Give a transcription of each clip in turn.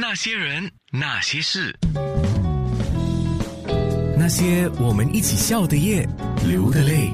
那些人，那些事，那些我们一起笑的夜，流的泪。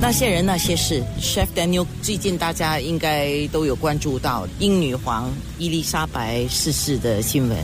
那些人那些事，Chef Daniel，最近大家应该都有关注到英女皇伊丽莎白逝世的新闻。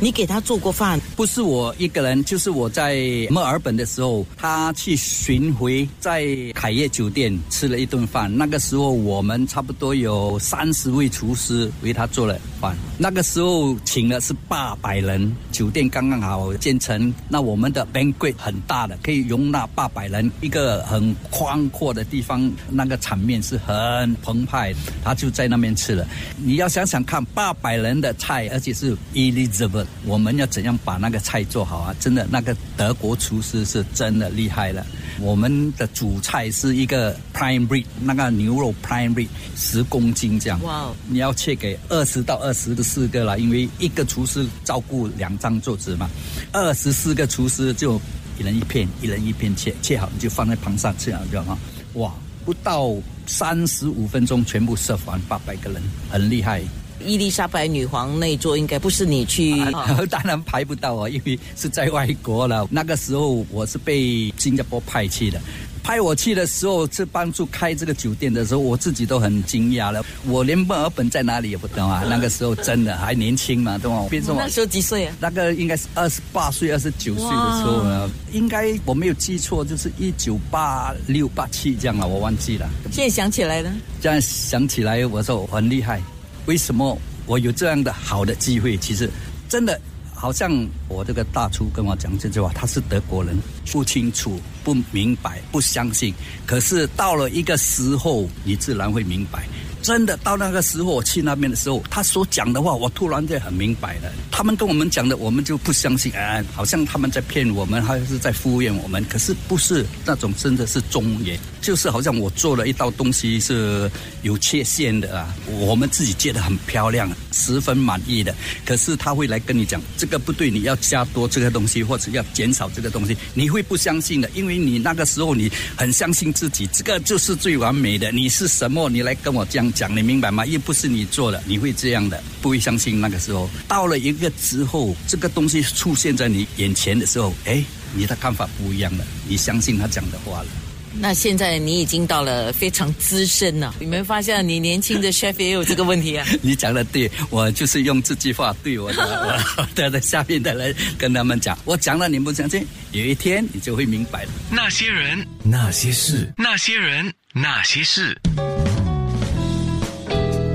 你给他做过饭？不是我一个人，就是我在墨尔本的时候，他去巡回，在凯悦酒店吃了一顿饭。那个时候我们差不多有三十位厨师为他做了饭。那个时候请的是八百人，酒店刚刚好建成，那我们的 banquet 很大的，可以容纳八百人，一个很宽阔的地方，那个场面是很澎湃。他就在那边吃了。你要想想看，八百人的菜，而且是 Elizabeth。我们要怎样把那个菜做好啊？真的，那个德国厨师是真的厉害了。我们的主菜是一个 prime rib，那个牛肉 prime rib 十公斤这样。哇！你要切给二十到二十四个了，因为一个厨师照顾两张桌子嘛。二十四个厨师就一人一片，一人一片切，切好你就放在旁上吃，知道吗？哇！不到三十五分钟全部设完八百个人，很厉害。伊丽莎白女皇那座应该不是你去，当然排不到啊，因为是在外国了。那个时候我是被新加坡派去的，派我去的时候是帮助开这个酒店的时候，我自己都很惊讶了。我连墨尔本在哪里也不懂啊。那个时候真的还年轻嘛，对吗？那时候几岁啊？那个应该是二十八岁、二十九岁的时候呢，应该我没有记错，就是一九八六、八七这样了，我忘记了。现在想起来呢？这样想起来，我说我很厉害。为什么我有这样的好的机会？其实，真的好像我这个大厨跟我讲这句话，他是德国人，不清楚、不明白、不相信。可是到了一个时候，你自然会明白。真的到那个时候，我去那边的时候，他所讲的话，我突然间很明白了。他们跟我们讲的，我们就不相信，哎，好像他们在骗我们，还是在敷衍我们。可是不是那种真的是忠言，就是好像我做了一道东西是有缺陷的啊，我们自己觉得很漂亮，十分满意的。可是他会来跟你讲，这个不对，你要加多这个东西，或者要减少这个东西，你会不相信的，因为你那个时候你很相信自己，这个就是最完美的。你是什么？你来跟我这样。讲你明白吗？又不是你做的，你会这样的，不会相信。那个时候到了一个之后，这个东西出现在你眼前的时候，哎，你的看法不一样了，你相信他讲的话了。那现在你已经到了非常资深了，你没发现你年轻的 chef 也有这个问题啊？你讲的对，我就是用这句话对我的 我的下面的人跟他们讲，我讲了你不相信，有一天你就会明白了。那些人，那些事，那些人，那些事。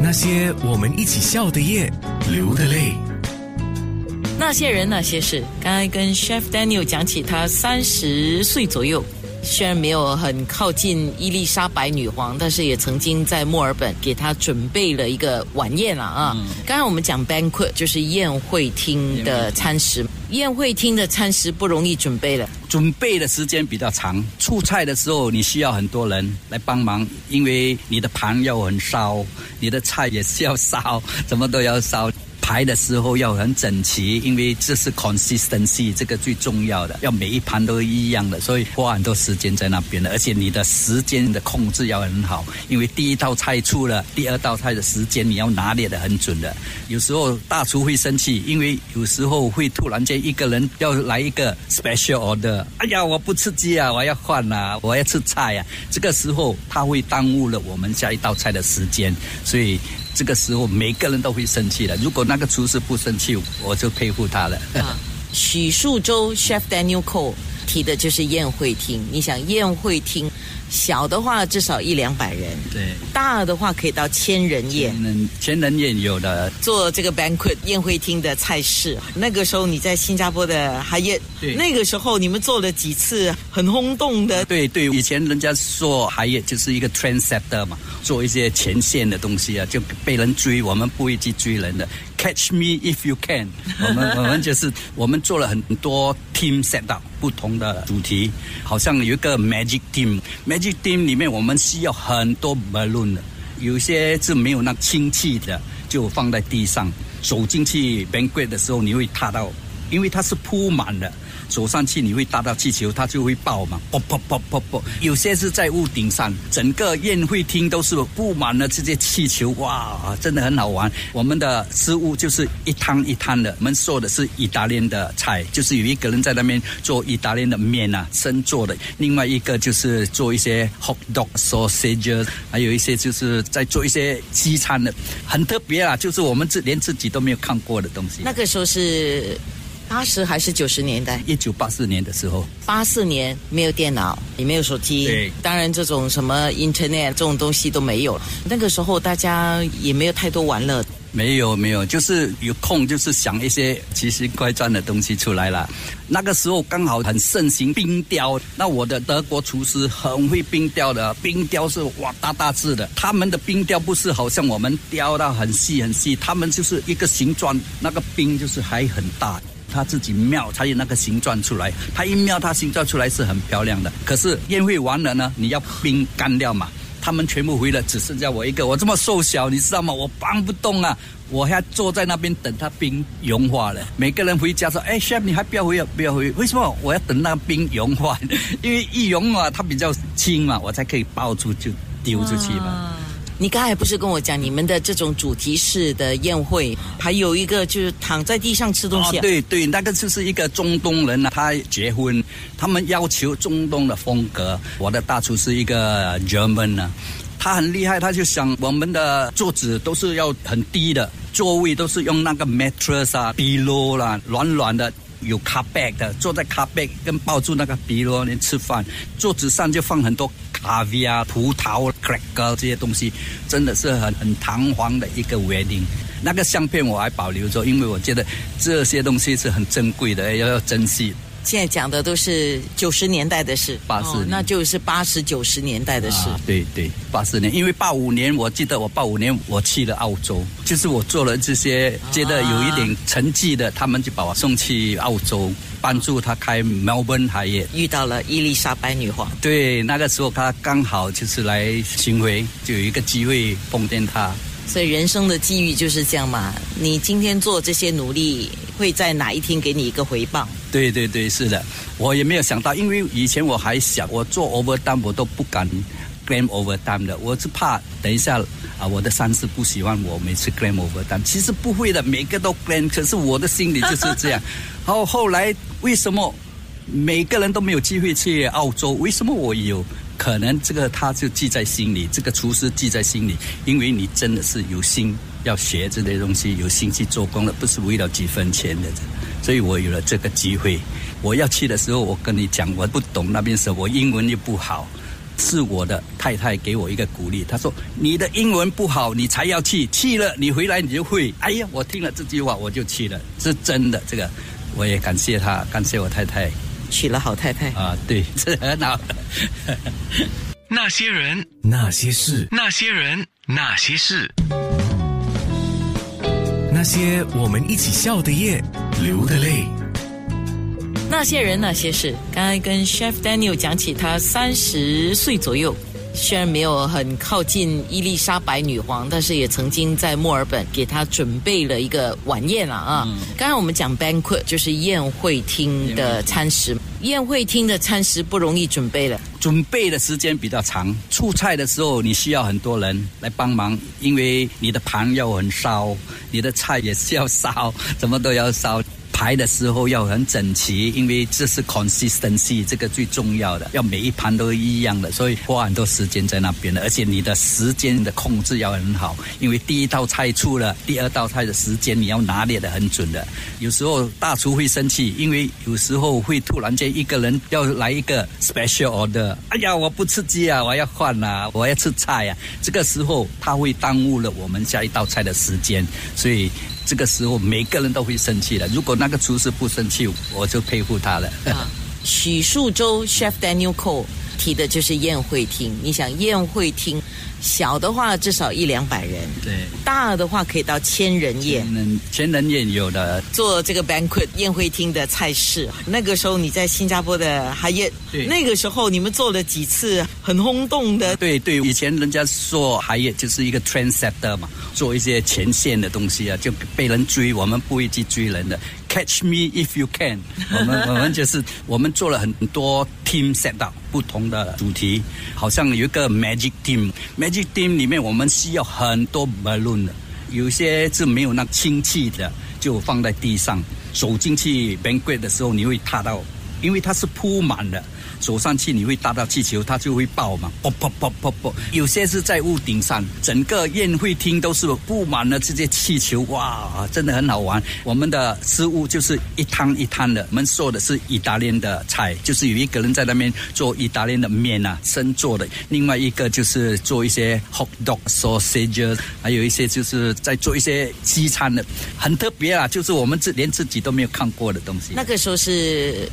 那些我们一起笑的夜，流的泪。那些人，那些事。刚才跟 Chef Daniel 讲起，他三十岁左右，虽然没有很靠近伊丽莎白女皇，但是也曾经在墨尔本给她准备了一个晚宴了啊。刚才我们讲 banquet 就是宴会厅的餐食。宴会厅的餐食不容易准备了，准备的时间比较长。出菜的时候，你需要很多人来帮忙，因为你的盘要很烧，你的菜也是要烧，什么都要烧。排的时候要很整齐，因为这是 consistency，这个最重要的，要每一盘都一样的，所以花很多时间在那边的。而且你的时间的控制要很好，因为第一道菜出了，第二道菜的时间你要拿捏的很准的。有时候大厨会生气，因为有时候会突然间一个人要来一个 special order，哎呀，我不吃鸡啊，我要换啊，我要吃菜啊，这个时候他会耽误了我们下一道菜的时间，所以。这个时候，每个人都会生气的。如果那个厨师不生气，我就佩服他了。许树洲 Chef Daniel Cole 提的就是宴会厅。你想宴会厅？小的话至少一两百人，对；大的话可以到千人宴。千人宴有的做这个 banquet 宴会厅的菜式。那个时候你在新加坡的海宴，对，那个时候你们做了几次很轰动的。对对，以前人家说海宴就是一个 trendsetter 嘛，做一些前线的东西啊，就被人追，我们不会去追人的。Catch me if you can，我们我们就是我们做了很多 team set up 不同的主题，好像有一个 magic team，magic team 里面我们需要很多 balloon 的，有些是没有那氢气的，就放在地上，走进去 banquet 的时候你会踏到因为它是铺满的，走上去你会搭到气球，它就会爆嘛，啵啵啵啵啵。有些是在屋顶上，整个宴会厅都是布满了这些气球，哇，真的很好玩。我们的食物就是一汤一汤的，我们做的是意大利的菜，就是有一个人在那边做意大利的面啊，生做的；另外一个就是做一些 hot dog sausage，还有一些就是在做一些西餐的，很特别啊，就是我们自连自己都没有看过的东西。那个时候是八十还是九十年代？一九八四年的时候，八四年没有电脑，也没有手机，对当然这种什么 Internet 这种东西都没有。那个时候大家也没有太多玩乐，没有没有，就是有空就是想一些奇形怪状的东西出来了。那个时候刚好很盛行冰雕，那我的德国厨师很会冰雕的，冰雕是哇大大字的，他们的冰雕不是好像我们雕到很细很细，他们就是一个形状，那个冰就是还很大。他自己妙才有那个形状出来，他一妙，他形状出来是很漂亮的。可是宴会完了呢，你要冰干掉嘛，他们全部回了，只剩下我一个。我这么瘦小，你知道吗？我搬不动啊！我还坐在那边等它冰融化了。每个人回家说：“哎，chef，你还不要回？不要回？为什么？我要等那个冰融化，因为一融嘛，它比较轻嘛，我才可以抱住就丢出去嘛。你刚才不是跟我讲你们的这种主题式的宴会，还有一个就是躺在地上吃东西、哦？，对对，那个就是一个中东人啊，他结婚，他们要求中东的风格。我的大厨是一个 German 呢、他很厉害，他就想我们的桌子都是要很低的，座位都是用那个 mattress 啊、pillow 啦，软软的。有 carpet 的，坐在 carpet 跟抱住那个 pillow 那吃饭，桌子上就放很多卡 a 啊、葡萄、cracker 这些东西，真的是很很堂皇的一个 wedding。那个相片我还保留着，因为我觉得这些东西是很珍贵的，要要珍惜。现在讲的都是九十年代的事，八四那就是八十九十年代的事。啊，对对，八四年，因为八五年我记得我八五年我去了澳洲，就是我做了这些觉得有一点成绩的，他们就把我送去澳洲，帮助他开 Melbourne 海业。遇到了伊丽莎白女皇，对，那个时候他刚好就是来巡回，就有一个机会碰见他。所以人生的机遇就是这样嘛。你今天做这些努力，会在哪一天给你一个回报？对对对，是的，我也没有想到，因为以前我还小，我做 overtime 我都不敢 claim overtime 的，我是怕等一下啊，我的上司不喜欢我每次 claim overtime。其实不会的，每个都 claim，可是我的心里就是这样。然后后来为什么每个人都没有机会去澳洲？为什么我有？可能这个他就记在心里，这个厨师记在心里，因为你真的是有心要学这些东西，有心去做工的，不是为了几分钱的。所以我有了这个机会。我要去的时候，我跟你讲，我不懂那边时候，我英文又不好，是我的太太给我一个鼓励，她说：“你的英文不好，你才要去，去了你回来你就会。”哎呀，我听了这句话我就去了，是真的。这个我也感谢她，感谢我太太娶了好太太。啊，对，这很好。那些人，那些事，那些人，那些事，那些我们一起笑的夜，流的泪。那些人那些事，刚才跟 Chef Daniel 讲起，他三十岁左右，虽然没有很靠近伊丽莎白女皇，但是也曾经在墨尔本给她准备了一个晚宴了啊。刚刚我们讲 banquet 就是宴会厅的餐食，宴会厅的餐食不容易准备了。准备的时间比较长，出菜的时候你需要很多人来帮忙，因为你的盘要很烧，你的菜也是要烧，什么都要烧。排的时候要很整齐，因为这是 consistency，这个最重要的，要每一盘都一样的，所以花很多时间在那边的。而且你的时间的控制要很好，因为第一道菜出了，第二道菜的时间你要拿捏的很准的。有时候大厨会生气，因为有时候会突然间一个人要来一个 special order，哎呀，我不吃鸡啊，我要换啊，我要吃菜啊。这个时候他会耽误了我们下一道菜的时间，所以。这个时候每个人都会生气的。如果那个厨师不生气，我就佩服他了。啊，许树洲 Chef Daniel Cole 提的就是宴会厅。你想宴会厅小的话至少一两百人，对，大的话可以到千人宴。嗯，千人宴有的，做这个 banquet 宴会厅的菜式，那个时候你在新加坡的海宴，对那个时候你们做了几次很轰动的，对对，以前人家说海业就是一个 trendsetter 嘛，做一些前线的东西啊，就被人追，我们不会去追人的。Catch me if you can。我们我们就是我们做了很多 team set up 不同的主题，好像有一个 magic team。magic team 里面我们需要很多 balloon 的，有些是没有那氢气的，就放在地上。走进去 banquet 的时候，你会踏到，因为它是铺满的。走上去你会搭到气球，它就会爆嘛，啵啵啵啵啵。有些是在屋顶上，整个宴会厅都是布满了这些气球，哇，真的很好玩。我们的食物就是一摊一摊的，我们做的是意大利的菜，就是有一个人在那边做意大利的面啊，生做的；另外一个就是做一些 hot dog sausages，还有一些就是在做一些西餐的，很特别啊，就是我们自连自己都没有看过的东西。那个时候是。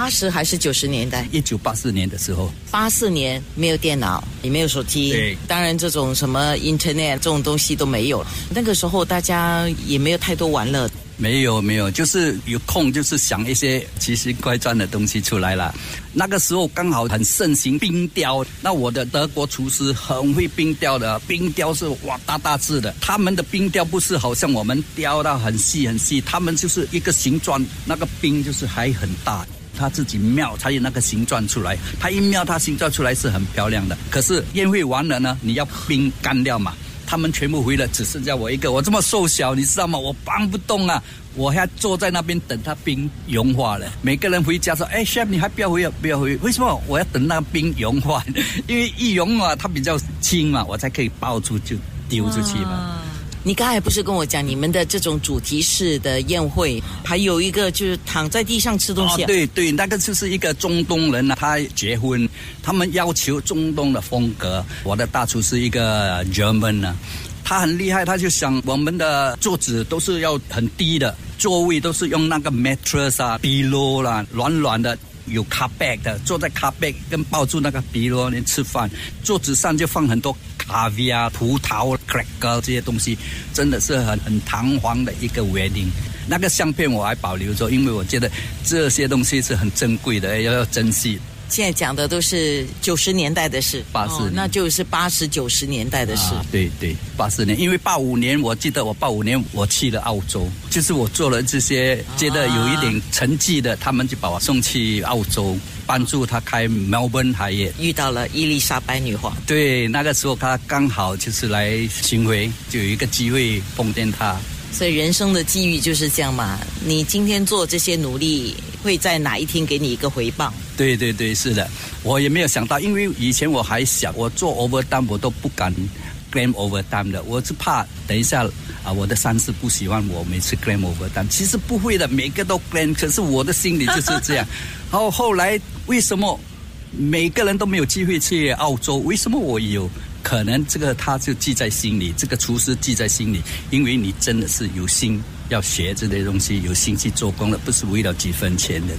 八十还是九十年代？一九八四年的时候，八四年没有电脑，也没有手机，对，当然这种什么 Internet 这种东西都没有。那个时候大家也没有太多玩乐，没有没有，就是有空就是想一些奇形怪状的东西出来了。那个时候刚好很盛行冰雕，那我的德国厨师很会冰雕的，冰雕是哇大大字的，他们的冰雕不是好像我们雕到很细很细，他们就是一个形状，那个冰就是还很大。他自己妙才有那个形状出来，他一妙，他形状出来是很漂亮的。可是宴会完了呢，你要冰干掉嘛？他们全部回了，只剩下我一个。我这么瘦小，你知道吗？我搬不动啊！我还坐在那边等他冰融化了。每个人回家说：“哎，chef，你还不要回，不要回？为什么？我要等那个冰融化，因为一融嘛，它比较轻嘛，我才可以抱出就丢出去嘛。”你刚才不是跟我讲你们的这种主题式的宴会，还有一个就是躺在地上吃东西。对对，那个就是一个中东人啊，他结婚，他们要求中东的风格。我的大厨是一个 German 呢，他很厉害，他就想我们的桌子都是要很低的，座位都是用那个 mattress 啊，pillow 啦，软软的。有 carpet 的，坐在 carpet 跟抱住那个比罗连吃饭，桌子上就放很多 R V 啊、葡萄、cracker 这些东西，真的是很很堂皇的一个 wedding。那个相片我还保留着，因为我觉得这些东西是很珍贵的，要要珍惜。现在讲的都是九十年代的事，八四，那就是八十九十年代的事。对对，八四年，因为八五年我记得我八五年我去了澳洲，就是我做了这些觉得有一点成绩的，他们就把我送去澳洲，帮助他开 Melbourne 海业，遇到了伊丽莎白女皇。对，那个时候他刚好就是来巡回，就有一个机会碰见他。所以人生的机遇就是这样嘛，你今天做这些努力，会在哪一天给你一个回报？对对对，是的，我也没有想到，因为以前我还想，我做 overtime 我都不敢 claim overtime 的，我是怕等一下啊，我的上司不喜欢我每次 claim overtime。其实不会的，每个都 claim，可是我的心里就是这样。然后后来为什么每个人都没有机会去澳洲？为什么我有？可能这个他就记在心里，这个厨师记在心里，因为你真的是有心要学这些东西，有心去做工了，不是为了几分钱的，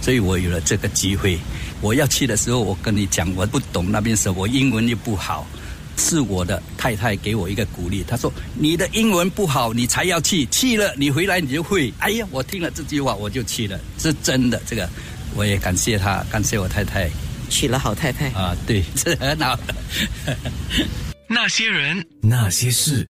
所以我有了这个机会。我要去的时候，我跟你讲，我不懂那边时候，我英文又不好，是我的太太给我一个鼓励，她说：“你的英文不好，你才要去，去了你回来你就会。”哎呀，我听了这句话我就去了，是真的。这个我也感谢她，感谢我太太。娶了好太太啊，对，是很好的。那些人，那些事。